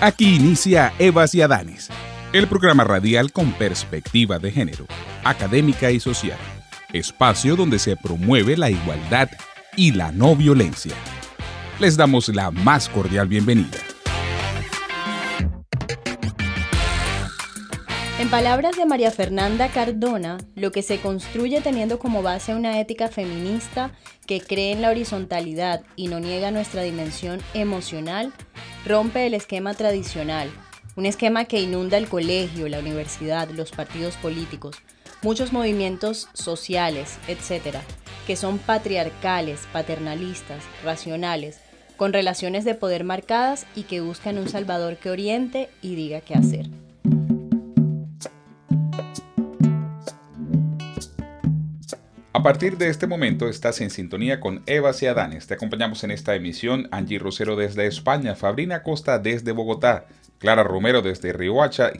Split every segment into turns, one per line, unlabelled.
Aquí inicia Evas y Adanes, el programa radial con perspectiva de género, académica y social, espacio donde se promueve la igualdad y la no violencia les damos la más cordial bienvenida.
Palabras de María Fernanda Cardona, lo que se construye teniendo como base una ética feminista que cree en la horizontalidad y no niega nuestra dimensión emocional, rompe el esquema tradicional, un esquema que inunda el colegio, la universidad, los partidos políticos, muchos movimientos sociales, etc., que son patriarcales, paternalistas, racionales, con relaciones de poder marcadas y que buscan un Salvador que oriente y diga qué hacer.
A partir de este momento estás en sintonía con Eva y Adanes. Te acompañamos en esta emisión Angie Rosero desde España, Fabrina Costa desde Bogotá, Clara Romero desde Riohacha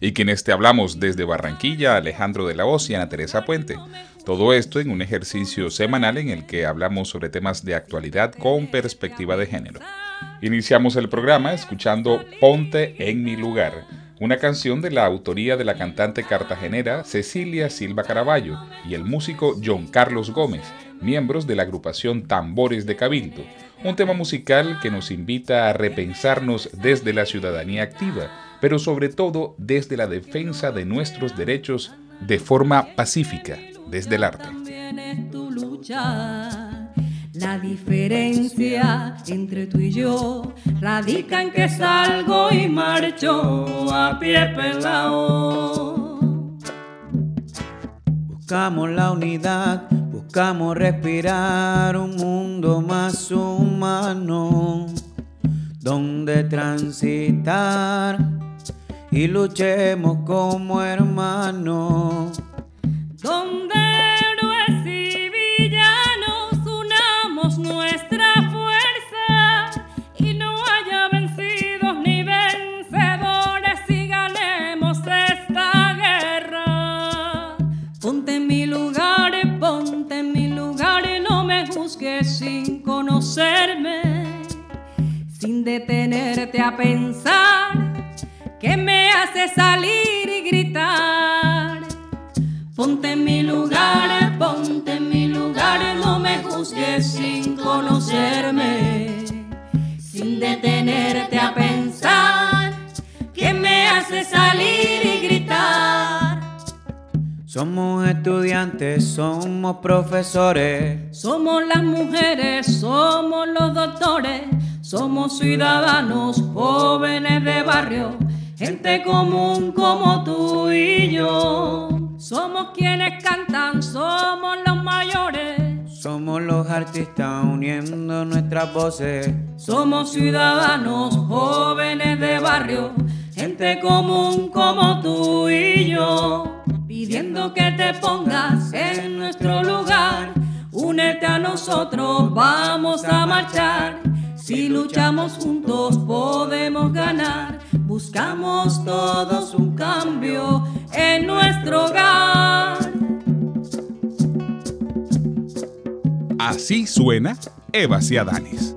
y quienes te hablamos desde Barranquilla, Alejandro de la Hoz y Ana Teresa Puente. Todo esto en un ejercicio semanal en el que hablamos sobre temas de actualidad con perspectiva de género. Iniciamos el programa escuchando Ponte en mi lugar, una canción de la autoría de la cantante cartagenera Cecilia Silva Caraballo y el músico John Carlos Gómez, miembros de la agrupación Tambores de Cabildo, un tema musical que nos invita a repensarnos desde la ciudadanía activa, pero sobre todo desde la defensa de nuestros derechos de forma pacífica desde el arte.
La diferencia entre tú y yo radica en que salgo y marcho a pie pelado. Buscamos la unidad, buscamos respirar un mundo más humano, donde transitar y luchemos como hermanos donde sin conocerme, sin detenerte a pensar que me hace salir Somos estudiantes, somos profesores, somos las mujeres, somos los doctores, somos ciudadanos jóvenes de barrio, gente común como tú y yo. Somos quienes cantan, somos los mayores. Somos los artistas uniendo nuestras voces. Somos ciudadanos jóvenes de barrio, gente común como tú y yo. Pidiendo que te pongas en nuestro lugar. Únete a nosotros, vamos a marchar. Si luchamos juntos podemos ganar. Buscamos todos un cambio en nuestro hogar.
Así suena Eva Ciadanes.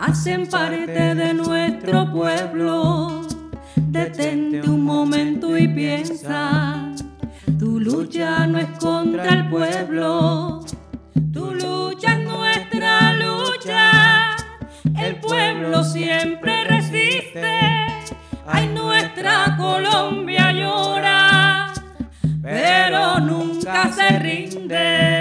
Hacen parte de nuestro pueblo. Detente un momento y piensa tu lucha no es contra el pueblo, tu lucha es nuestra lucha. El pueblo siempre resiste, ay nuestra Colombia llora, pero nunca se rinde.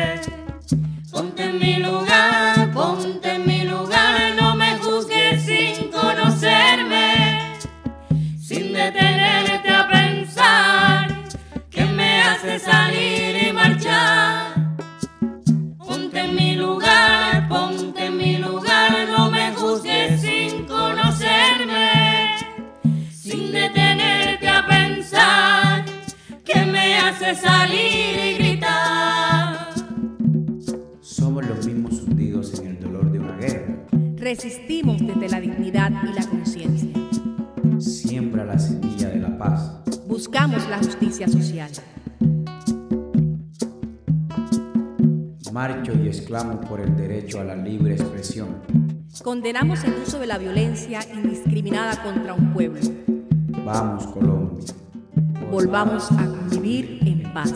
De salir y gritar.
Somos los mismos hundidos en el dolor de una guerra.
Resistimos desde la dignidad y la conciencia.
Siembra la semilla de la paz.
Buscamos la justicia social.
Marcho y exclamo por el derecho a la libre expresión.
Condenamos el uso de la violencia indiscriminada contra un pueblo.
Vamos, Colombia.
Volvamos a convivir en paz.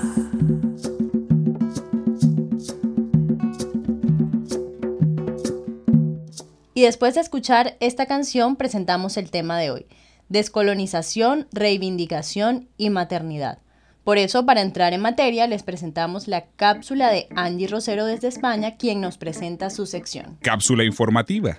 Y después de escuchar esta canción presentamos el tema de hoy, descolonización, reivindicación y maternidad. Por eso, para entrar en materia, les presentamos la cápsula de Angie Rosero desde España, quien nos presenta su sección.
Cápsula informativa.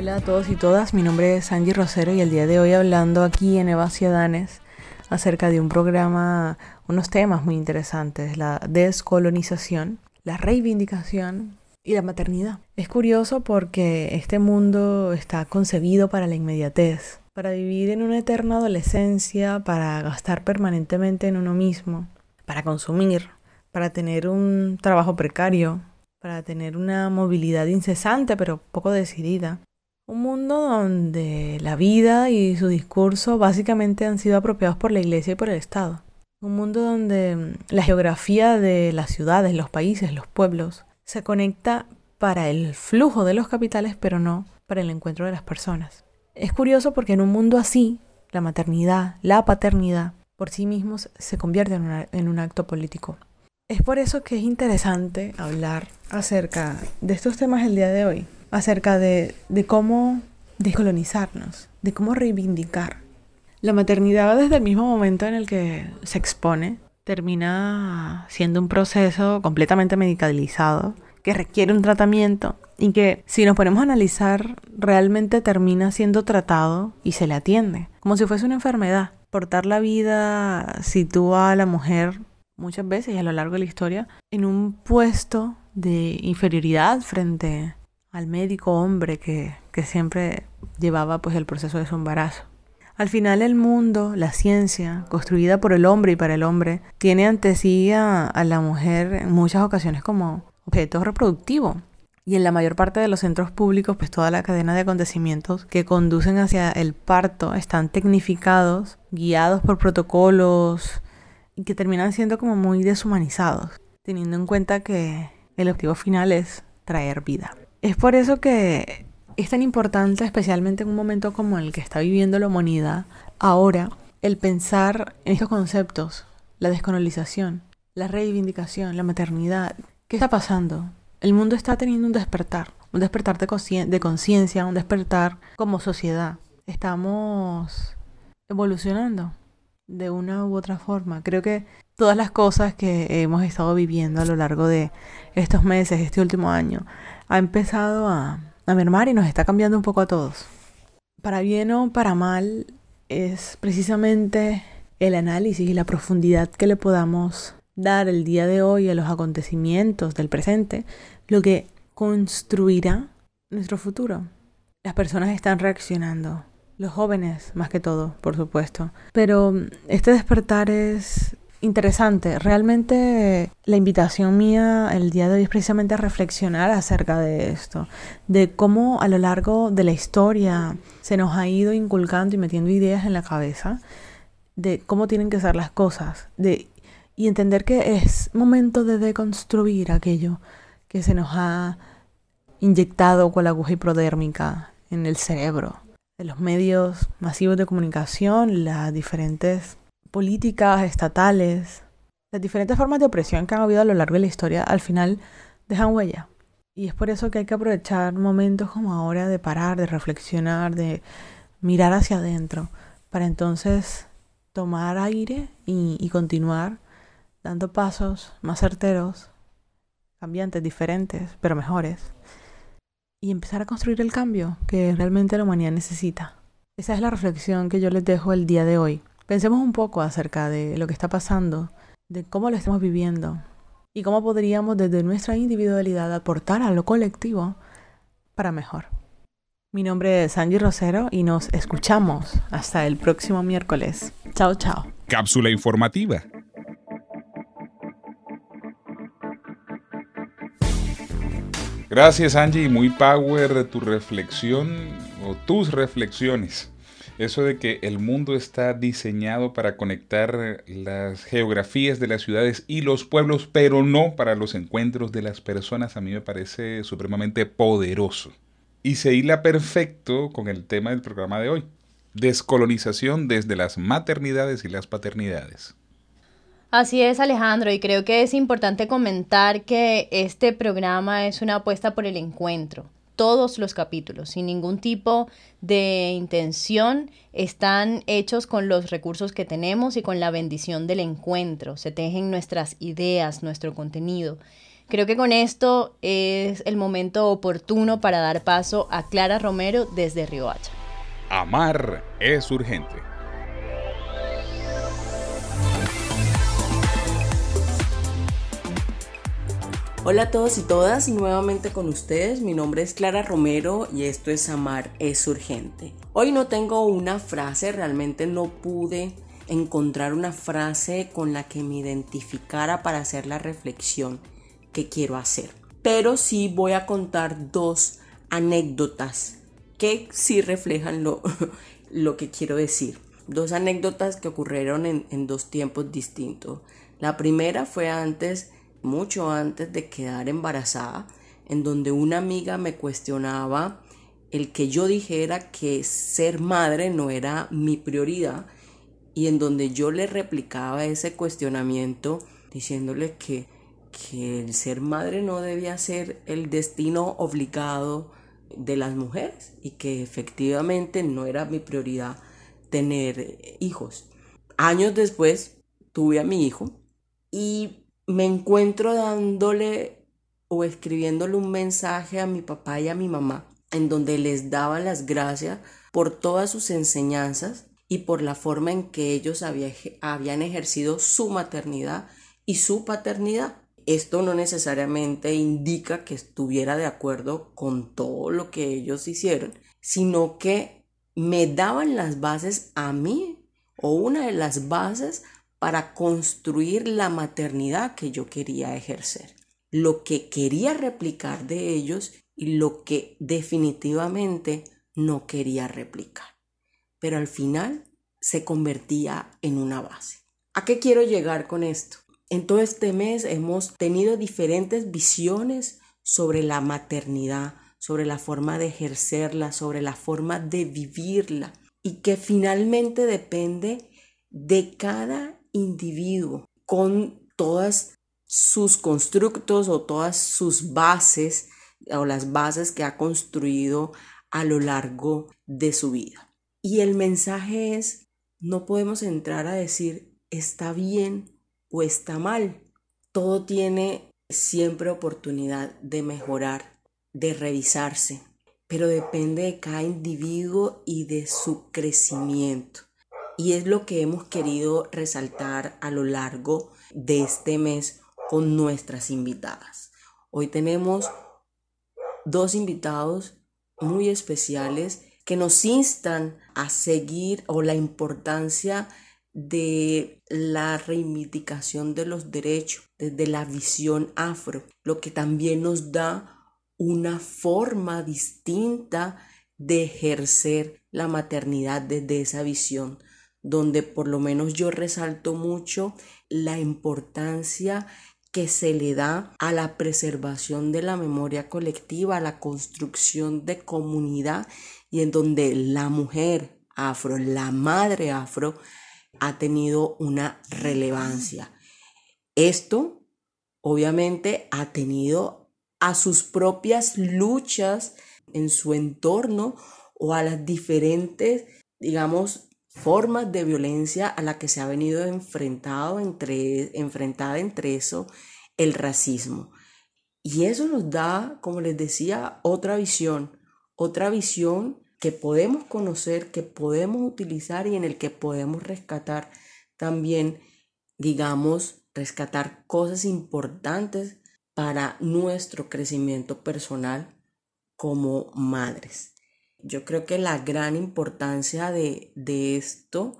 Hola a todos y todas, mi nombre es Angie Rosero y el día de hoy hablando aquí en Eva Ciudadanes acerca de un programa, unos temas muy interesantes, la descolonización, la reivindicación y la maternidad. Es curioso porque este mundo está concebido para la inmediatez, para vivir en una eterna adolescencia, para gastar permanentemente en uno mismo, para consumir, para tener un trabajo precario, para tener una movilidad incesante pero poco decidida. Un mundo donde la vida y su discurso básicamente han sido apropiados por la Iglesia y por el Estado. Un mundo donde mm, la geografía de las ciudades, los países, los pueblos se conecta para el flujo de los capitales, pero no para el encuentro de las personas. Es curioso porque en un mundo así, la maternidad, la paternidad, por sí mismos se convierte en, en un acto político. Es por eso que es interesante hablar acerca de estos temas el día de hoy, acerca de, de cómo descolonizarnos, de cómo reivindicar. La maternidad desde el mismo momento en el que se expone termina siendo un proceso completamente medicalizado que requiere un tratamiento y que si nos ponemos a analizar realmente termina siendo tratado y se le atiende, como si fuese una enfermedad. Portar la vida sitúa a la mujer muchas veces y a lo largo de la historia en un puesto de inferioridad frente al médico hombre que, que siempre llevaba pues el proceso de su embarazo. Al final el mundo, la ciencia, construida por el hombre y para el hombre, tiene ante sí a, a la mujer en muchas ocasiones como objeto reproductivo. Y en la mayor parte de los centros públicos, pues toda la cadena de acontecimientos que conducen hacia el parto están tecnificados, guiados por protocolos y que terminan siendo como muy deshumanizados, teniendo en cuenta que el objetivo final es traer vida. Es por eso que es tan importante, especialmente en un momento como el que está viviendo la humanidad ahora, el pensar en estos conceptos, la descolonización, la reivindicación, la maternidad. ¿Qué está pasando? El mundo está teniendo un despertar, un despertar de conciencia, un despertar como sociedad. Estamos evolucionando de una u otra forma. Creo que todas las cosas que hemos estado viviendo a lo largo de estos meses, este último año, ha empezado a, a mermar y nos está cambiando un poco a todos. Para bien o para mal, es precisamente el análisis y la profundidad que le podamos dar el día de hoy a los acontecimientos del presente lo que construirá nuestro futuro. Las personas están reaccionando, los jóvenes más que todo, por supuesto. Pero este despertar es interesante. Realmente la invitación mía el día de hoy es precisamente a reflexionar acerca de esto, de cómo a lo largo de la historia se nos ha ido inculcando y metiendo ideas en la cabeza de cómo tienen que ser las cosas, de y entender que es momento de deconstruir aquello que se nos ha inyectado con la aguja hipodérmica en el cerebro, de los medios masivos de comunicación, las diferentes políticas estatales, las diferentes formas de opresión que han habido a lo largo de la historia, al final dejan huella. Y es por eso que hay que aprovechar momentos como ahora de parar, de reflexionar, de mirar hacia adentro, para entonces tomar aire y, continuar dando pasos más certeros, cambiantes, diferentes, pero mejores, y empezar a construir el cambio que realmente la humanidad necesita. Esa es la reflexión que yo les dejo el día de hoy. Pensemos un poco acerca de lo que está pasando, de cómo lo estamos viviendo y cómo podríamos desde nuestra individualidad aportar a lo colectivo para mejor. Mi nombre es Angie Rosero y nos escuchamos hasta el próximo miércoles. Chao, chao.
Cápsula informativa. Gracias Angie, muy power tu reflexión o tus reflexiones. Eso de que el mundo está diseñado para conectar las geografías de las ciudades y los pueblos, pero no para los encuentros de las personas, a mí me parece supremamente poderoso. Y se hila perfecto con el tema del programa de hoy. Descolonización desde las maternidades y las paternidades.
Así es, Alejandro, y creo que es importante comentar que este programa es una apuesta por el encuentro. Todos los capítulos, sin ningún tipo de intención, están hechos con los recursos que tenemos y con la bendición del encuentro. Se tejen nuestras ideas, nuestro contenido. Creo que con esto es el momento oportuno para dar paso a Clara Romero desde Riohacha.
Amar es urgente.
Hola a todos y todas, nuevamente con ustedes. Mi nombre es Clara Romero y esto es Amar es urgente. Hoy no tengo una frase, realmente no pude encontrar una frase con la que me identificara para hacer la reflexión que quiero hacer. Pero sí voy a contar dos anécdotas que sí reflejan lo, lo que quiero decir. Dos anécdotas que ocurrieron en, en dos tiempos distintos. La primera fue antes, mucho antes de quedar embarazada, en donde una amiga me cuestionaba el que yo dijera que ser madre no era mi prioridad y en donde yo le replicaba ese cuestionamiento diciéndole que que el ser madre no debía ser el destino obligado de las mujeres y que efectivamente no era mi prioridad tener hijos. Años después tuve a mi hijo y me encuentro dándole o escribiéndole un mensaje a mi papá y a mi mamá en donde les daba las gracias por todas sus enseñanzas y por la forma en que ellos habían ejercido su maternidad y su paternidad. Esto no necesariamente indica que estuviera de acuerdo con todo lo que ellos hicieron, sino que me daban las bases a mí o una de las bases para construir la maternidad que yo quería ejercer. Lo que quería replicar de ellos y lo que definitivamente no quería replicar. Pero al final se convertía en una base. ¿A qué quiero llegar con esto? En todo este mes hemos tenido diferentes visiones sobre la maternidad, sobre la forma de ejercerla, sobre la forma de vivirla y que finalmente depende de cada individuo con todas sus constructos o todas sus bases o las bases que ha construido a lo largo de su vida. Y el mensaje es, no podemos entrar a decir, está bien o está mal. Todo tiene siempre oportunidad de mejorar, de revisarse, pero depende de cada individuo y de su crecimiento. Y es lo que hemos querido resaltar a lo largo de este mes con nuestras invitadas. Hoy tenemos dos invitados muy especiales que nos instan a seguir o la importancia de la reivindicación de los derechos desde la visión afro, lo que también nos da una forma distinta de ejercer la maternidad desde esa visión, donde por lo menos yo resalto mucho la importancia que se le da a la preservación de la memoria colectiva, a la construcción de comunidad y en donde la mujer afro, la madre afro, ha tenido una relevancia. Esto obviamente ha tenido a sus propias luchas en su entorno o a las diferentes, digamos, formas de violencia a la que se ha venido enfrentado entre, enfrentada entre eso el racismo. Y eso nos da, como les decía, otra visión, otra visión que podemos conocer, que podemos utilizar y en el que podemos rescatar también, digamos, rescatar cosas importantes para nuestro crecimiento personal como madres. Yo creo que la gran importancia de, de esto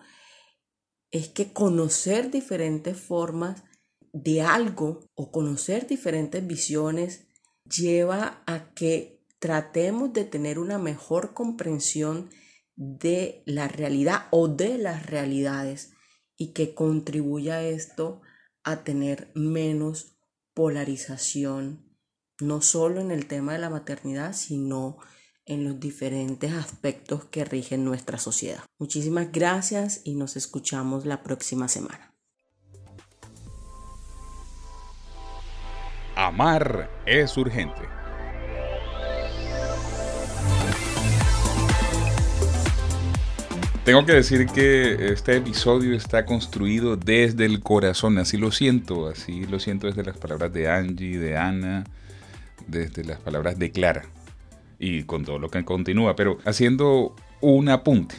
es que conocer diferentes formas de algo o conocer diferentes visiones lleva a que tratemos de tener una mejor comprensión de la realidad o de las realidades y que contribuya esto a tener menos polarización, no solo en el tema de la maternidad, sino en los diferentes aspectos que rigen nuestra sociedad. Muchísimas gracias y nos escuchamos la próxima semana.
Amar es urgente. Tengo que decir que este episodio está construido desde el corazón, así lo siento, así lo siento desde las palabras de Angie, de Ana, desde las palabras de Clara y con todo lo que continúa, pero haciendo un apunte.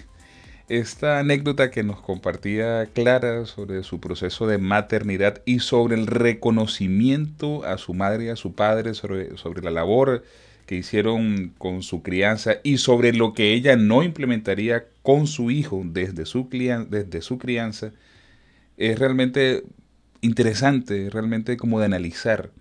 Esta anécdota que nos compartía Clara sobre su proceso de maternidad y sobre el reconocimiento a su madre y a su padre, sobre, sobre la labor que hicieron con su crianza y sobre lo que ella no implementaría con su hijo desde su, desde su crianza, es realmente interesante, realmente como de analizar.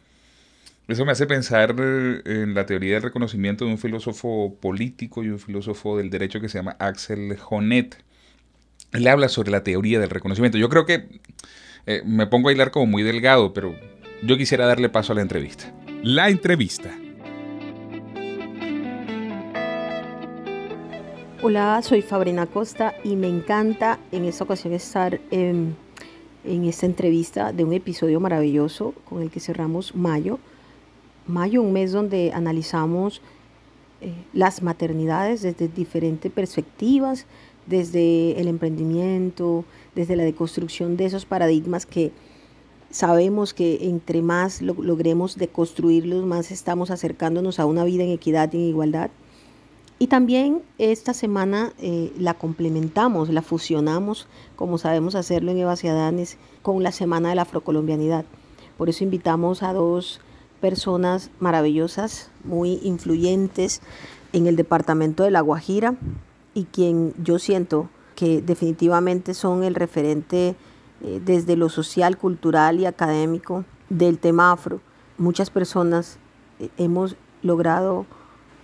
Eso me hace pensar eh, en la teoría del reconocimiento de un filósofo político y un filósofo del derecho que se llama Axel Honneth. Él habla sobre la teoría del reconocimiento. Yo creo que eh, me pongo a hilar como muy delgado, pero yo quisiera darle paso a la entrevista. La entrevista.
Hola, soy Fabrina Costa y me encanta en esta ocasión estar en, en esta entrevista de un episodio maravilloso con el que cerramos mayo mayo, un mes donde analizamos eh, las maternidades desde diferentes perspectivas, desde el emprendimiento, desde la deconstrucción de esos paradigmas que sabemos que entre más logremos deconstruirlos, más estamos acercándonos a una vida en equidad y en igualdad. Y también esta semana eh, la complementamos, la fusionamos, como sabemos hacerlo en Eva con la Semana de la Afrocolombianidad. Por eso invitamos a dos personas maravillosas, muy influyentes en el departamento de La Guajira y quien yo siento que definitivamente son el referente eh, desde lo social, cultural y académico del tema afro. Muchas personas eh, hemos logrado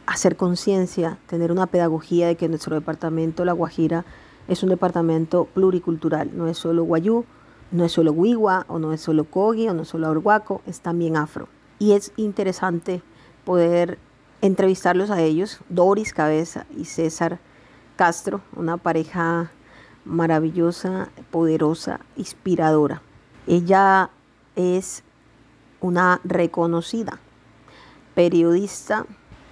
hacer conciencia, tener una pedagogía de que nuestro departamento La Guajira es un departamento pluricultural, no es solo guayú, no es solo guigua, o no es solo cogi, o no es solo orguaco, es también afro y es interesante poder entrevistarlos a ellos, Doris Cabeza y César Castro, una pareja maravillosa, poderosa, inspiradora. Ella es una reconocida periodista,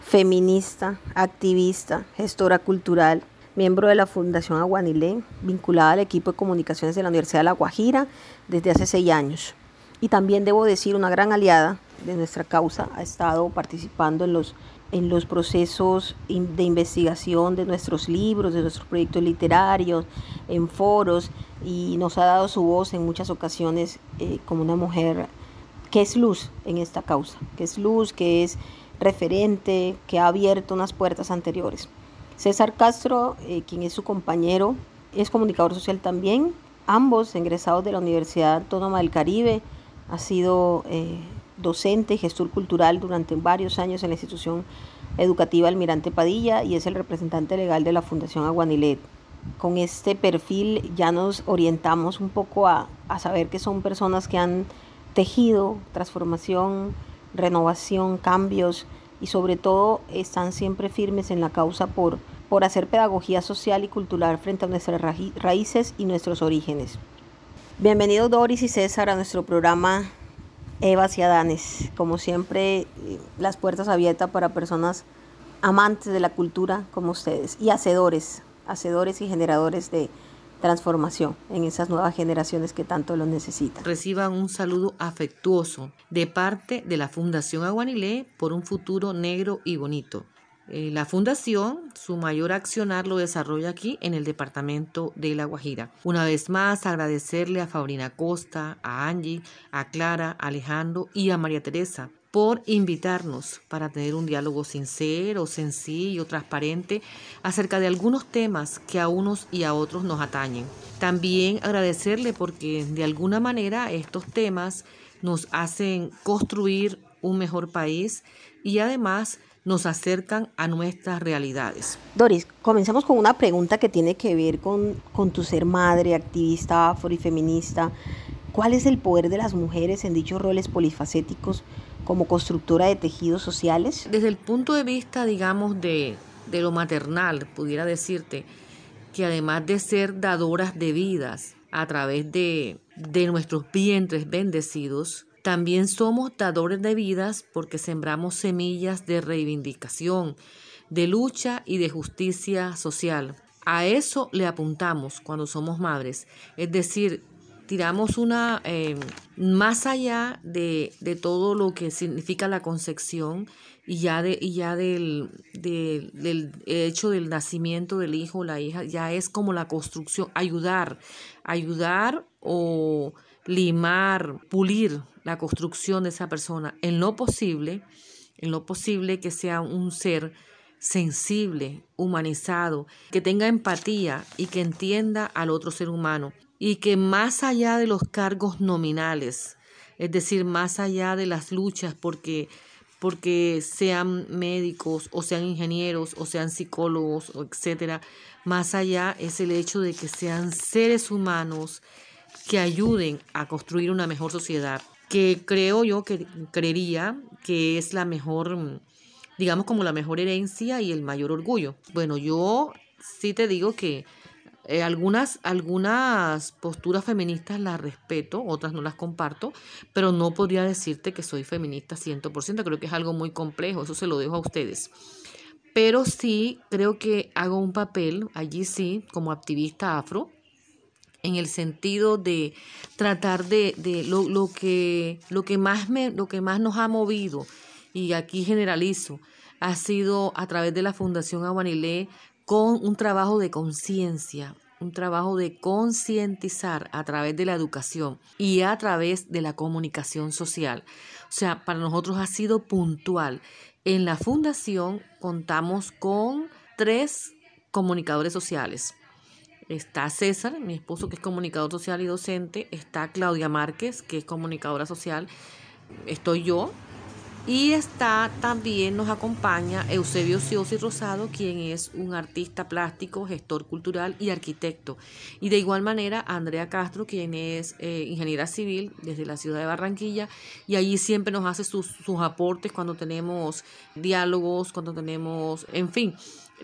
feminista, activista, gestora cultural, miembro de la Fundación Aguanilé, vinculada al equipo de comunicaciones de la Universidad de La Guajira desde hace seis años. Y también debo decir una gran aliada de nuestra causa, ha estado participando en los, en los procesos de investigación de nuestros libros, de nuestros proyectos literarios, en foros, y nos ha dado su voz en muchas ocasiones eh, como una mujer que es luz en esta causa, que es luz, que es referente, que ha abierto unas puertas anteriores. César Castro, eh, quien es su compañero, es comunicador social también, ambos egresados de la Universidad Autónoma del Caribe, ha sido eh, docente gestor cultural durante varios años en la institución educativa Almirante Padilla y es el representante legal de la Fundación Aguanilet. Con este perfil ya nos orientamos un poco a, a saber que son personas que han tejido transformación, renovación, cambios y sobre todo están siempre firmes en la causa por, por hacer pedagogía social y cultural frente a nuestras raíces y nuestros orígenes. Bienvenidos Doris y César a nuestro programa Eva y Adanes. Como siempre, eh, las puertas abiertas para personas amantes de la cultura como ustedes y hacedores, hacedores y generadores de transformación en esas nuevas generaciones que tanto lo necesitan.
Reciban un saludo afectuoso de parte de la Fundación Aguanilé por un futuro negro y bonito. Eh, la fundación, su mayor accionar lo desarrolla aquí en el departamento de La Guajira. Una vez más, agradecerle a Fabrina Costa, a Angie, a Clara, a Alejandro y a María Teresa por invitarnos para tener un diálogo sincero, sencillo, transparente acerca de algunos temas que a unos y a otros nos atañen. También agradecerle porque de alguna manera estos temas nos hacen construir un mejor país y además nos acercan a nuestras realidades.
Doris, comencemos con una pregunta que tiene que ver con, con tu ser madre, activista afro y feminista. ¿Cuál es el poder de las mujeres en dichos roles polifacéticos como constructora de tejidos sociales?
Desde el punto de vista, digamos, de, de lo maternal, pudiera decirte que además de ser dadoras de vidas a través de, de nuestros vientres bendecidos, también somos dadores de vidas porque sembramos semillas de reivindicación, de lucha y de justicia social. A eso le apuntamos cuando somos madres, es decir, tiramos una, eh, más allá de, todo lo que significa la concepción y ya, de, y ya del, del, hecho del nacimiento del hijo o la hija, ya es como la construcción, ayudar, ayudar o limar, pulir la construcción de esa persona en lo posible, en lo posible que sea un ser sensible, humanizado, que tenga empatía y que entienda al otro ser humano. Y que más allá de los cargos nominales, es decir, más allá de las luchas porque porque sean médicos o sean ingenieros o sean psicólogos, etcétera, más allá es el hecho de que sean seres humanos que ayuden a construir una mejor sociedad, que creo yo que creería que es la mejor digamos como la mejor herencia y el mayor orgullo. Bueno, yo sí te digo que eh, algunas, algunas posturas feministas las respeto, otras no las comparto, pero no podría decirte que soy feminista 100%, creo que es algo muy complejo, eso se lo dejo a ustedes. Pero sí creo que hago un papel, allí sí, como activista afro, en el sentido de tratar de, de lo, lo, que, lo, que más me, lo que más nos ha movido, y aquí generalizo, ha sido a través de la Fundación Aguanilé con un trabajo de conciencia, un trabajo de concientizar a través de la educación y a través de la comunicación social. O sea, para nosotros ha sido puntual. En la fundación contamos con tres comunicadores sociales. Está César, mi esposo que es comunicador social y docente. Está Claudia Márquez, que es comunicadora social. Estoy yo, y está también nos acompaña Eusebio Ciosi Rosado, quien es un artista plástico, gestor cultural y arquitecto. Y de igual manera Andrea Castro, quien es eh, ingeniera civil desde la ciudad de Barranquilla. Y allí siempre nos hace sus, sus aportes cuando tenemos diálogos, cuando tenemos, en fin,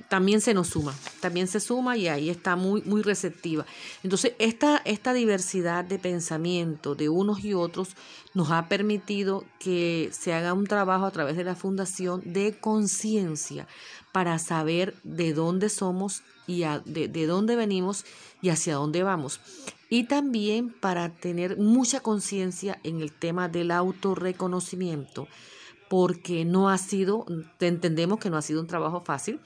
también se nos suma, también se suma y ahí está muy, muy receptiva. Entonces, esta, esta diversidad de pensamiento de unos y otros nos ha permitido que se haga un trabajo a través de la Fundación de conciencia para saber de dónde somos y de, de dónde venimos y hacia dónde vamos. Y también para tener mucha conciencia en el tema del autorreconocimiento, porque no ha sido, entendemos que no ha sido un trabajo fácil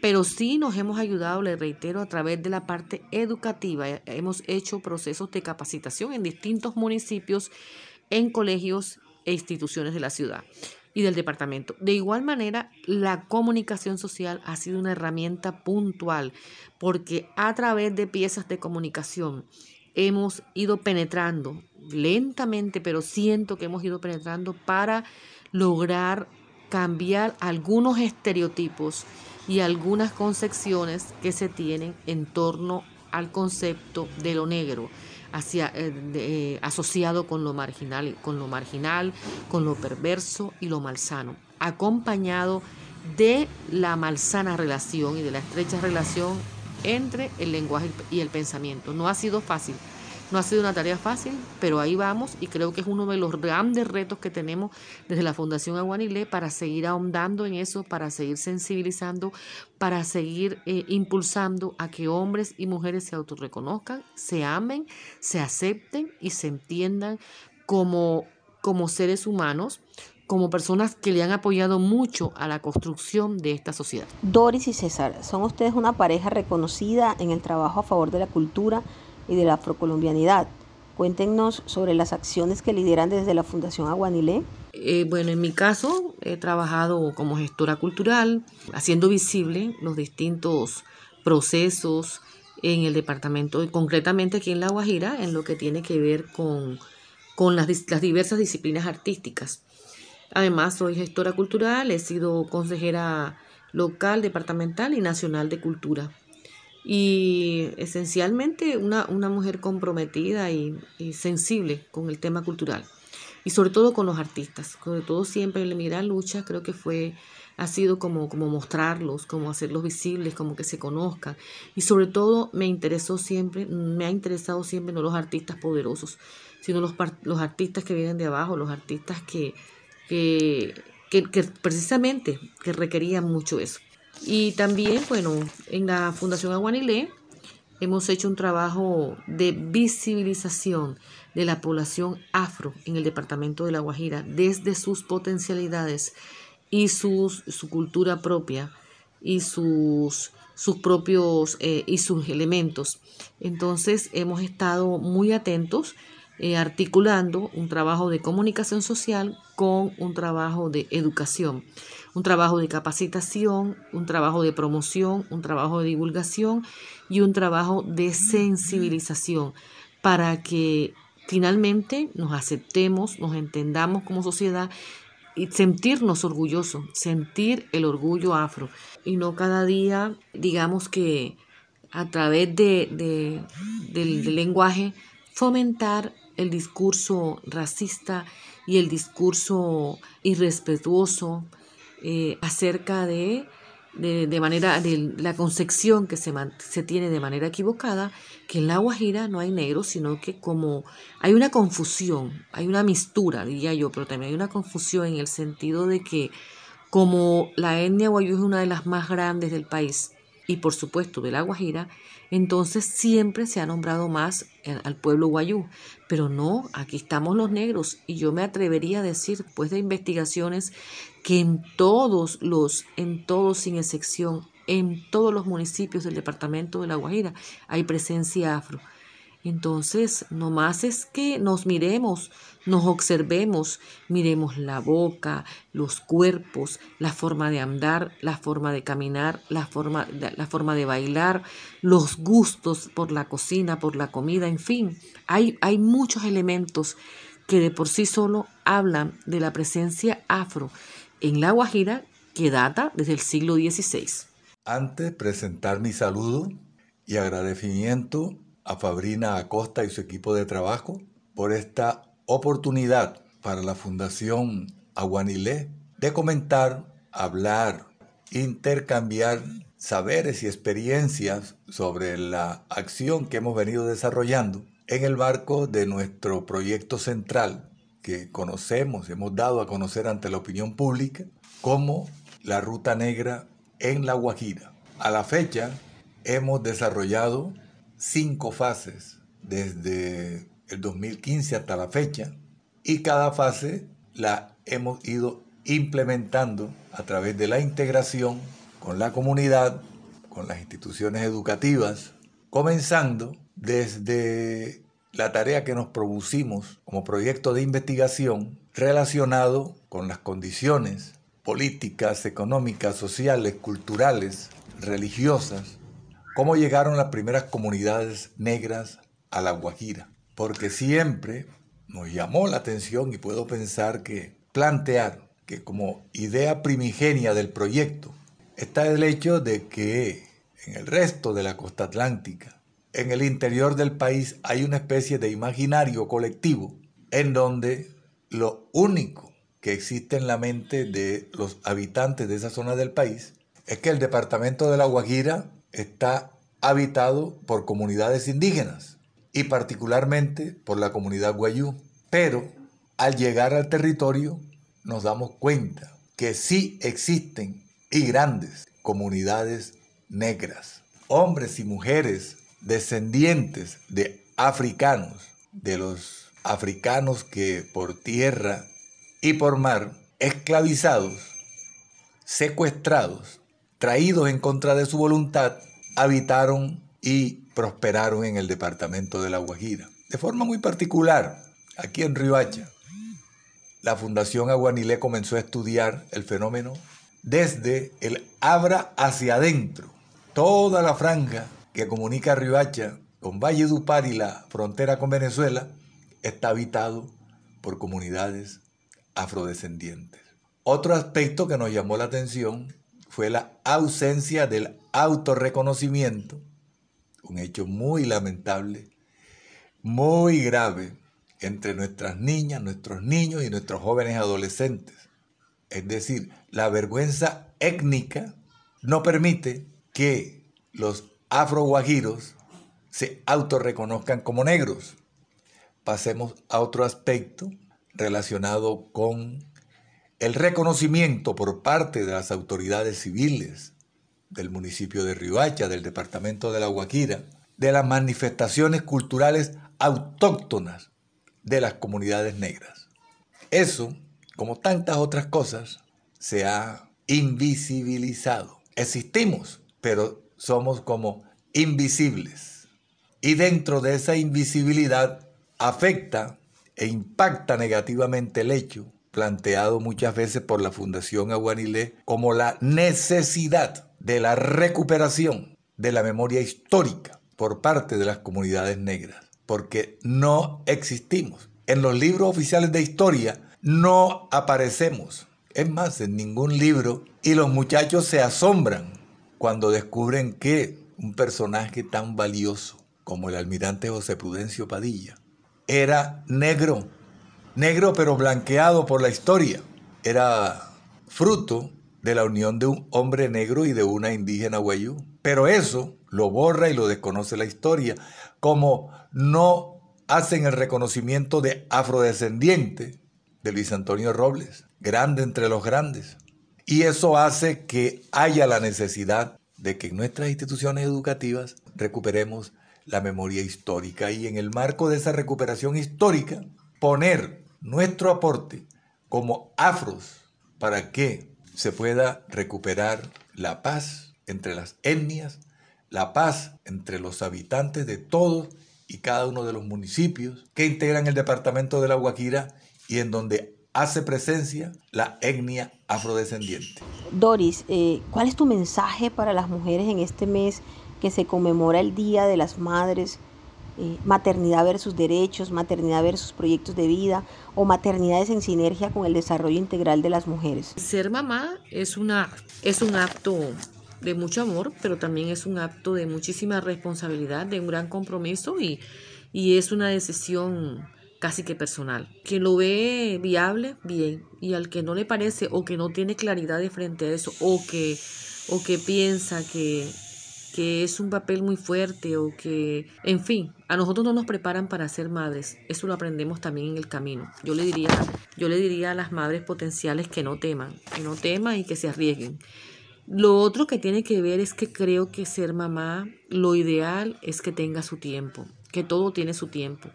pero sí nos hemos ayudado, le reitero, a través de la parte educativa. Hemos hecho procesos de capacitación en distintos municipios, en colegios e instituciones de la ciudad y del departamento. De igual manera, la comunicación social ha sido una herramienta puntual porque a través de piezas de comunicación hemos ido penetrando lentamente, pero siento que hemos ido penetrando para lograr cambiar algunos estereotipos y algunas concepciones que se tienen en torno al concepto de lo negro, hacia, eh, eh, asociado con lo marginal, con lo marginal, con lo perverso y lo malsano, acompañado de la malsana relación y de la estrecha relación entre el lenguaje y el pensamiento. No ha sido fácil, no ha sido una tarea fácil, pero ahí vamos y creo que es uno de los grandes retos que tenemos desde la Fundación Aguanilé para seguir ahondando en eso, para seguir sensibilizando, para seguir eh, impulsando a que hombres y mujeres se autorreconozcan, se amen, se acepten y se entiendan como, como seres humanos, como personas que le han apoyado mucho a la construcción de esta sociedad.
Doris y César, son ustedes una pareja reconocida en el trabajo a favor de la cultura y de la afrocolombianidad. Cuéntenos sobre las acciones que lideran desde la Fundación Aguanilé.
Eh, bueno, en mi caso he trabajado como gestora cultural, haciendo visible los distintos procesos en el departamento, concretamente aquí en La Guajira, en lo que tiene que ver con, con las diversas disciplinas artísticas. Además, soy gestora cultural, he sido consejera local, departamental y nacional de cultura. Y esencialmente una, una mujer comprometida y, sensible con el tema cultural. Y sobre todo con los artistas. Sobre todo siempre en mi gran lucha creo que fue, ha sido como, como mostrarlos, como hacerlos visibles, como que se conozcan. Y sobre todo me interesó siempre, me ha interesado siempre no los artistas poderosos, sino los, los artistas que vienen de abajo, los artistas que, que, que, que precisamente que requerían mucho eso. Y también, bueno, en la Fundación Aguanilé hemos hecho un trabajo de visibilización de la población afro en el departamento de La Guajira desde sus potencialidades y sus, su cultura propia y sus, sus propios eh, y sus elementos. Entonces hemos estado muy atentos eh, articulando un trabajo de comunicación social con un trabajo de educación un trabajo de capacitación, un trabajo de promoción, un trabajo de divulgación y un trabajo de sensibilización para que finalmente nos aceptemos, nos entendamos como sociedad y sentirnos orgullosos, sentir el orgullo afro. Y no cada día, digamos que a través de, del lenguaje, fomentar el discurso racista y el discurso irrespetuoso, eh, acerca de, de, manera, de la concepción que se, se tiene de manera equivocada, que en la Guajira no hay negros, sino que como hay una confusión, hay una mistura, diría yo, pero también hay una confusión en el sentido de que como la etnia guayú es una de las más grandes del país y por supuesto de la Guajira, entonces siempre se ha nombrado más al pueblo guayú. Pero no, aquí estamos los negros y yo me atrevería a decir, después de investigaciones, que en todos los, en todos sin excepción, en todos los municipios del departamento de La Guajira hay presencia afro. Entonces, no más es que nos miremos, nos observemos, miremos la boca, los cuerpos, la forma de andar, la forma de caminar, la forma, la forma de bailar, los gustos por la cocina, por la comida, en fin, hay, hay muchos elementos que de por sí solo hablan de la presencia afro en La Guajira que data desde el siglo XVI.
Antes presentar mi saludo y agradecimiento a Fabrina Acosta y su equipo de trabajo por esta oportunidad para la Fundación Aguanilé de comentar, hablar, intercambiar saberes y experiencias sobre la acción que hemos venido desarrollando en el marco de nuestro proyecto central que conocemos, hemos dado a conocer ante la opinión pública como la Ruta Negra en La Guajira. A la fecha hemos desarrollado cinco fases desde el 2015 hasta la fecha y cada fase la hemos ido implementando a través de la integración con la comunidad, con las instituciones educativas, comenzando desde la tarea que nos propusimos como proyecto de investigación relacionado con las condiciones políticas, económicas, sociales, culturales, religiosas cómo llegaron las primeras comunidades negras a La Guajira. Porque siempre nos llamó la atención y puedo pensar que plantear que como idea primigenia del proyecto está el hecho de que en el resto de la costa atlántica, en el interior del país, hay una especie de imaginario colectivo en donde lo único que existe en la mente de los habitantes de esa zona del país es que el departamento de La Guajira está habitado por comunidades indígenas y particularmente por la comunidad guayú. Pero al llegar al territorio nos damos cuenta que sí existen y grandes comunidades negras, hombres y mujeres descendientes de africanos, de los africanos que por tierra y por mar, esclavizados, secuestrados, traídos en contra de su voluntad, habitaron y prosperaron en el departamento de La Guajira. de forma muy particular, aquí en Riohacha, la Fundación Aguanilé comenzó a estudiar el fenómeno desde el Abra hacia adentro. Toda la franja que comunica Riohacha con Valle Dupar y la frontera con Venezuela está habitado por comunidades afrodescendientes. Otro aspecto que nos llamó la atención fue la ausencia del autorreconocimiento, un hecho muy lamentable, muy grave entre nuestras niñas, nuestros niños y nuestros jóvenes adolescentes. Es decir, la vergüenza étnica no permite que los afroguajiros se autorreconozcan como negros. Pasemos a otro aspecto relacionado con el reconocimiento por parte de las autoridades civiles del municipio de Riohacha, del departamento de La Guajira, de las manifestaciones culturales autóctonas de las comunidades negras. Eso, como tantas otras cosas, se ha invisibilizado. Existimos, pero somos como invisibles. Y dentro de esa invisibilidad afecta e impacta negativamente el hecho planteado muchas veces por la Fundación Aguanilé como la necesidad de la recuperación de la memoria histórica por parte de las comunidades negras, porque no existimos. En los libros oficiales de historia no aparecemos. Es más, en ningún libro. Y los muchachos se asombran cuando descubren que un personaje tan valioso como el almirante José Prudencio Padilla era negro, negro pero blanqueado por la historia. Era fruto de la unión de un hombre negro y de una indígena guayú. Pero eso lo borra y lo desconoce la historia, como no hacen el reconocimiento de afrodescendiente de Luis Antonio Robles, grande entre los grandes. Y eso hace que haya la necesidad de que en nuestras instituciones educativas recuperemos la memoria histórica y en el marco de esa recuperación histórica poner nuestro aporte como afros para que se pueda recuperar la paz entre las etnias, la paz entre los habitantes de todos y cada uno de los municipios que integran el departamento de La Guajira y en donde hace presencia la etnia afrodescendiente.
Doris, eh, ¿cuál es tu mensaje para las mujeres en este mes que se conmemora el Día de las Madres? Eh, maternidad versus derechos, maternidad versus proyectos de vida o maternidades en sinergia con el desarrollo integral de las mujeres.
Ser mamá es, una, es un acto de mucho amor, pero también es un acto de muchísima responsabilidad, de un gran compromiso y, y es una decisión casi que personal. Quien lo ve viable, bien, y al que no le parece o que no tiene claridad de frente a eso o que, o que piensa que que es un papel muy fuerte o que, en fin, a nosotros no nos preparan para ser madres. Eso lo aprendemos también en el camino. Yo le diría, yo le diría a las madres potenciales que no teman, que no teman y que se arriesguen. Lo otro que tiene que ver es que creo que ser mamá, lo ideal es que tenga su tiempo, que todo tiene su tiempo,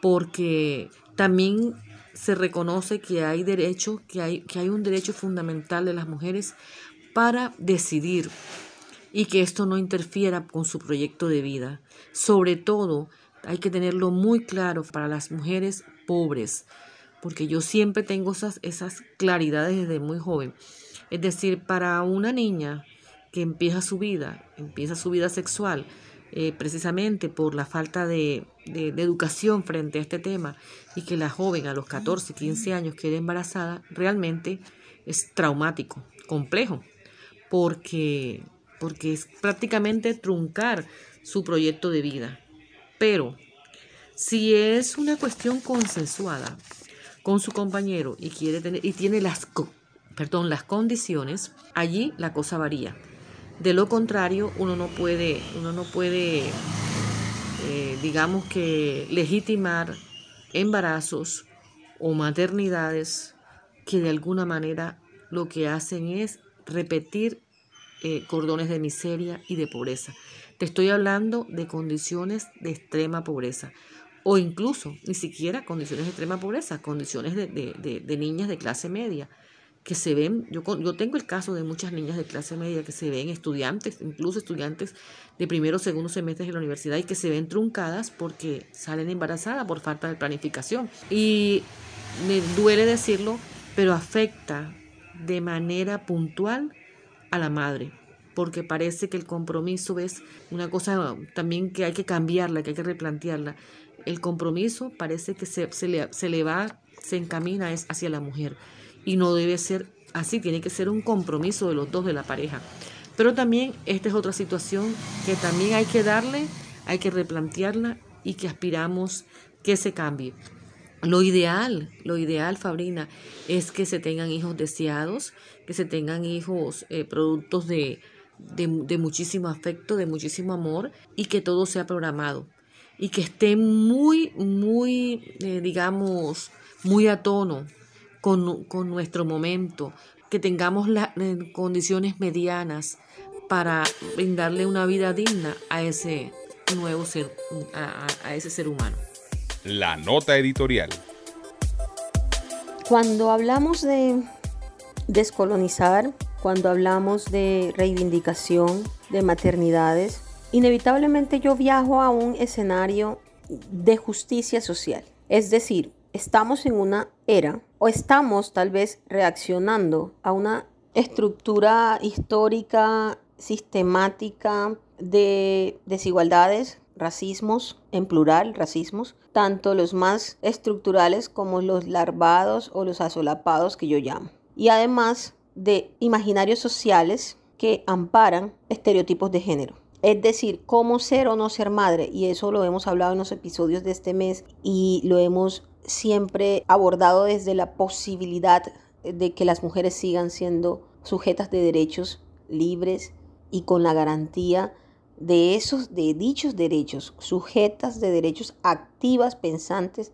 porque también se reconoce que hay derecho, que hay, que hay un derecho fundamental de las mujeres para decidir, y que esto no interfiera con su proyecto de vida. Sobre todo, hay que tenerlo muy claro para las mujeres pobres, porque yo siempre tengo esas, esas claridades desde muy joven. Es decir, para una niña que empieza su vida, empieza su vida sexual, eh, precisamente por la falta de, de, educación frente a este tema y que la joven a los 14, 15 años quede embarazada, realmente es traumático, complejo, porque porque es prácticamente truncar su proyecto de vida. Pero si es una cuestión consensuada con su compañero y quiere tener y tiene las perdón, las condiciones, allí la cosa varía. De lo contrario, uno no puede, uno no puede, eh, digamos que legitimar embarazos o maternidades que de alguna manera lo que hacen es repetir eh, cordones de miseria y de pobreza. Te estoy hablando de condiciones de extrema pobreza o incluso ni siquiera condiciones de extrema pobreza, condiciones de, de, de, niñas de clase media que se ven, yo, yo tengo el caso de muchas niñas de clase media que se ven estudiantes, incluso estudiantes de primero o segundo semestre de la universidad y que se ven truncadas porque salen embarazadas por falta de planificación. Y me duele decirlo, pero afecta de manera puntual a la madre, porque parece que el compromiso es una cosa también que hay que cambiarla, que hay que replantearla. El compromiso parece que se, se, le, se le va, se encamina es hacia la mujer y no debe ser así, tiene que ser un compromiso de los dos de la pareja. Pero también esta es otra situación que también hay que darle, hay que replantearla y que aspiramos que se cambie. Lo ideal, lo ideal, Fabrina, es que se tengan hijos deseados, que se tengan hijos eh, productos de, de, muchísimo afecto, de muchísimo amor y que todo sea programado y que esté muy, muy, eh, digamos, muy a tono con, con, nuestro momento, que tengamos las eh, condiciones medianas para brindarle una vida digna a ese nuevo ser, a ese ser humano.
La nota editorial.
Cuando hablamos de descolonizar, cuando hablamos de reivindicación de maternidades, inevitablemente yo viajo a un escenario de justicia social. Es decir, estamos en una era o estamos tal vez reaccionando a una estructura histórica, sistemática de desigualdades, racismos, en plural, racismos, tanto los más estructurales como los larvados o los asolapados que yo llamo. Y además de imaginarios sociales que amparan estereotipos de género. Es decir, cómo ser o no ser madre, y eso lo hemos hablado en los episodios de este mes y lo hemos siempre abordado desde la posibilidad de que las mujeres sigan siendo sujetas de derechos libres y con la garantía de esos, de dichos derechos, sujetas de derechos activas, pensantes,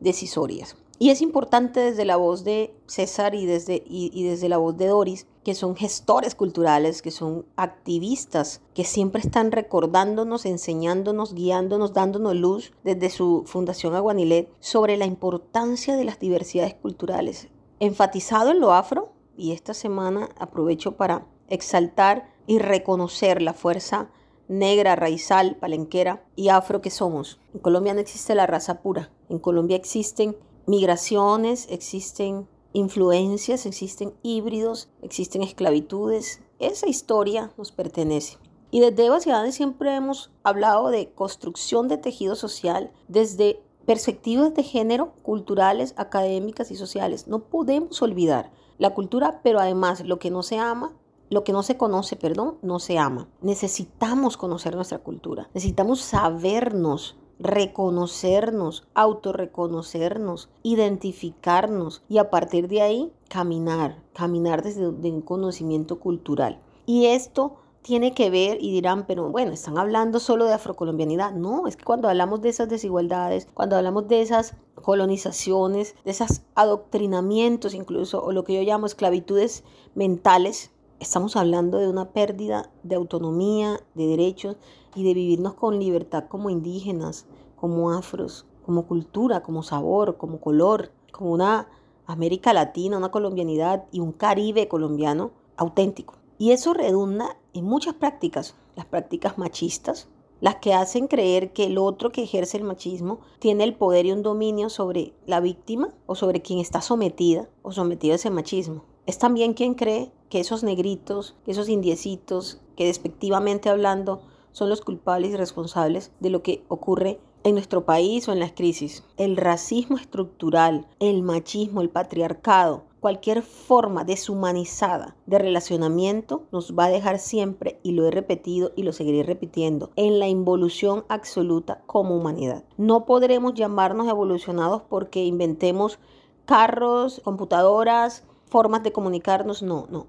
decisorias. Y es importante desde la voz de César y desde, y, desde la voz de Doris, que son gestores culturales, que son activistas, que siempre están recordándonos, enseñándonos, guiándonos, dándonos luz desde su Fundación Aguanilet sobre la importancia de las diversidades culturales. Enfatizado en lo afro, y esta semana aprovecho para exaltar y reconocer la fuerza negra, raizal, palenquera y afro que somos. En Colombia no existe la raza pura. En Colombia existen migraciones, existen influencias, existen híbridos, existen esclavitudes. Esa historia nos pertenece. Y desde Eva siempre hemos hablado de construcción de tejido social desde perspectivas de género, culturales, académicas y sociales. No podemos olvidar la cultura, pero además lo que no se ama lo que no se conoce, perdón, no se ama. Necesitamos conocer nuestra cultura. Necesitamos sabernos, reconocernos, autorreconocernos, identificarnos y a partir de ahí caminar, caminar desde un conocimiento cultural. Y esto tiene que ver y dirán, pero bueno, están hablando solo de afrocolombianidad. No, es que cuando hablamos de esas desigualdades, cuando hablamos de esas colonizaciones, de esos adoctrinamientos incluso, o lo que yo llamo esclavitudes mentales, Estamos hablando de una pérdida de autonomía, de derechos y de vivirnos con libertad como indígenas, como afros, como cultura, como sabor, como color, como una América Latina, una colombianidad y un Caribe colombiano auténtico. Y eso redunda en muchas prácticas, las prácticas machistas, las que hacen creer que el otro que ejerce el machismo tiene el poder y un dominio sobre la víctima o sobre quien está sometida o sometido a ese machismo. Es también quien cree que esos negritos, esos indiecitos, que despectivamente hablando son los culpables y responsables de lo que ocurre en nuestro país o en las crisis. El racismo estructural, el machismo, el patriarcado, cualquier forma deshumanizada de relacionamiento nos va a dejar siempre, y lo he repetido y lo seguiré repitiendo, en la involución absoluta como humanidad. No podremos llamarnos evolucionados porque inventemos carros, computadoras, formas de comunicarnos, no, no.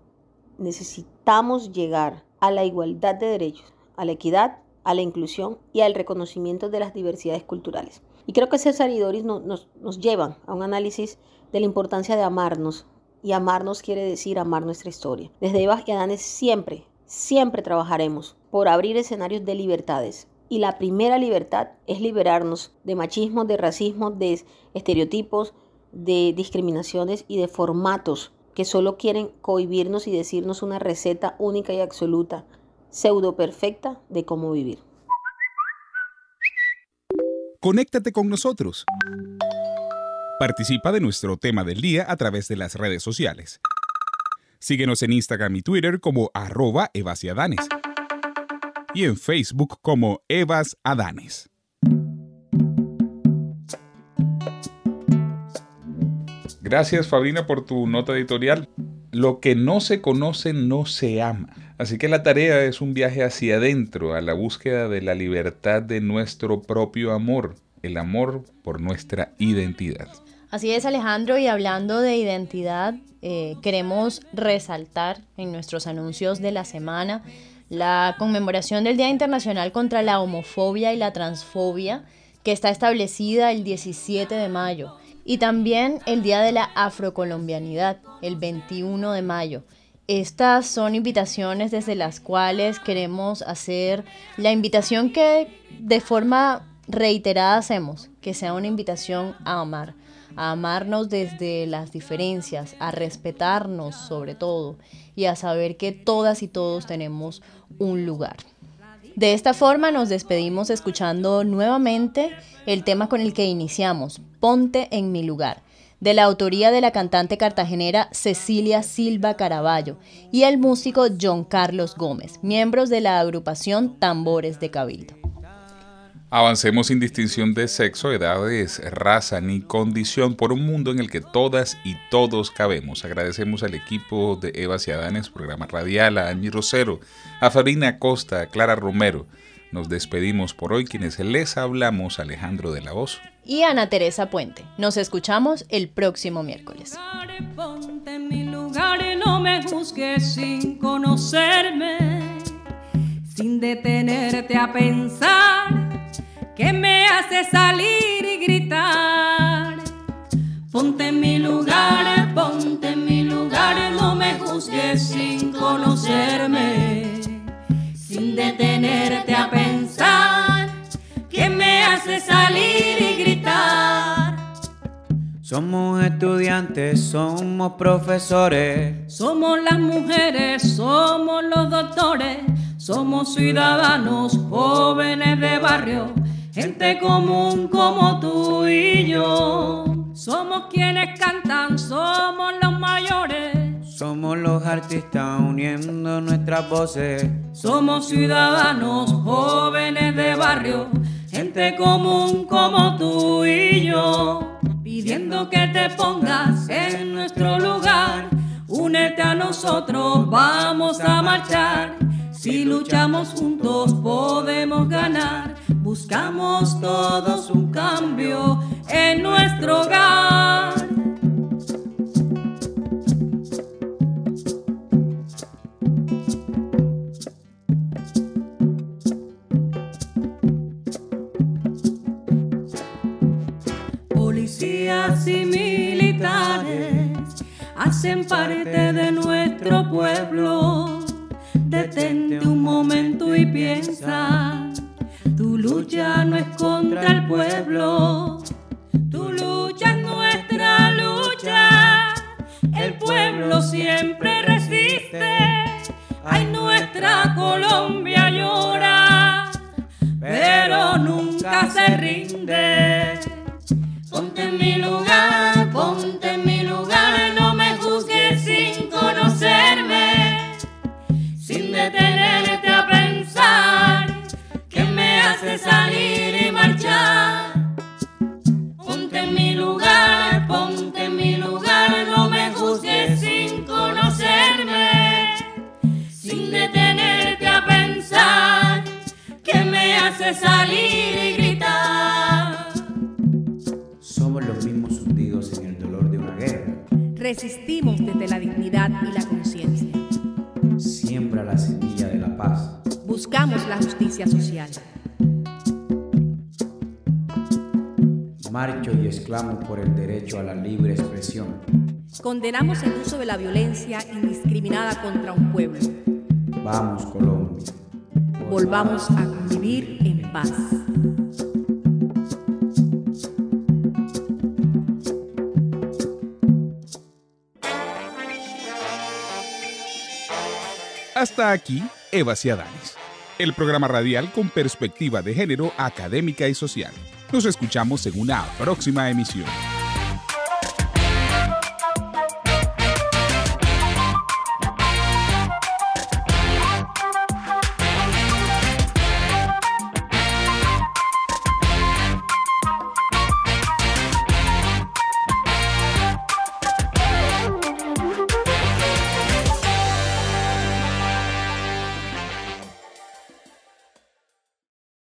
Necesitamos llegar a la igualdad de derechos, a la equidad, a la inclusión y al reconocimiento de las diversidades culturales. Y creo que César y Doris nos, nos llevan a un análisis de la importancia de amarnos. Y amarnos quiere decir amar nuestra historia. Desde Eva y Adanes siempre, siempre trabajaremos por abrir escenarios de libertades. Y la primera libertad es liberarnos de machismo, de racismo, de estereotipos, de discriminaciones y de formatos que solo quieren cohibirnos y decirnos una receta única y absoluta, pseudo perfecta de cómo vivir.
Conéctate con nosotros. Participa de nuestro tema del día a través de las redes sociales. Síguenos en Instagram y Twitter como arroba evasiadanes y en Facebook como Evas Adanes. Gracias Fabrina por tu nota editorial. Lo que no se conoce no se ama. Así que la tarea es un viaje hacia adentro, a la búsqueda de la libertad de nuestro propio amor, el amor por nuestra identidad.
Así es Alejandro, y hablando de identidad, eh, queremos resaltar en nuestros anuncios de la semana la conmemoración del Día Internacional contra la Homofobia y la Transfobia, que está establecida el 17 de mayo, y también el Día de la Afrocolombianidad, el 21 de mayo. Estas son invitaciones desde las cuales queremos hacer la invitación que de forma reiterada hacemos, que sea una invitación a amar, a amarnos desde las diferencias, a respetarnos sobre todo y a saber que todas y todos tenemos un lugar. De esta forma nos despedimos escuchando nuevamente el tema con el que iniciamos, Ponte en mi lugar, de la autoría de la cantante cartagenera Cecilia Silva Caraballo y el músico John Carlos Gómez, miembros de la agrupación Tambores de Cabildo.
Avancemos sin distinción de sexo, edades, raza ni condición por un mundo en el que todas y todos cabemos. Agradecemos al equipo de Eva Ciadanes, programa radial, a Angie Rosero, a Farina Costa, a Clara Romero. Nos despedimos por hoy quienes les hablamos Alejandro de la Voz
y Ana Teresa Puente. Nos escuchamos el próximo miércoles.
Ponte en mi lugar y no me juzgues sin conocerme, sin detenerte a pensar que me hace salir y gritar. Ponte en mi lugar, ponte en mi lugar, no me juzgues sin conocerme, sin detenerte a pensar que me hace salir y gritar.
Somos estudiantes, somos profesores,
somos las mujeres, somos los doctores, somos ciudadanos jóvenes de barrio gente común como tú y yo. Somos quienes cantan, somos los mayores.
Somos los artistas uniendo nuestras voces.
Somos ciudadanos jóvenes de barrio, gente común como tú y yo. Pidiendo que te pongas en nuestro lugar, únete a nosotros, vamos a marchar. Si luchamos juntos podemos ganar buscamos todos un cambio en nuestro hogar. Policías y militares hacen parte de nuestro pueblo. Detente un momento y piensa lucha no es contra el pueblo, tu lucha es nuestra lucha. El pueblo siempre resiste, ay nuestra Colombia llora, pero nunca se rinde. Ponte en mi lugar, hace salir y marchar. Ponte en mi lugar, ponte en mi lugar, no me juzgues sin conocerme, sin detenerte a pensar que me hace salir y gritar.
Somos los mismos hundidos en el dolor de una guerra.
Resistimos desde la dignidad y la conciencia.
Siembra la semilla de la paz.
Buscamos la justicia social.
Marcho y exclamo por el derecho a la libre expresión.
Condenamos el uso de la violencia indiscriminada contra un pueblo.
Vamos, Colombia.
Volvamos a vivir en paz.
Hasta aquí, Eva Ciadanes, el programa radial con perspectiva de género académica y social. Nos escuchamos en una próxima emisión.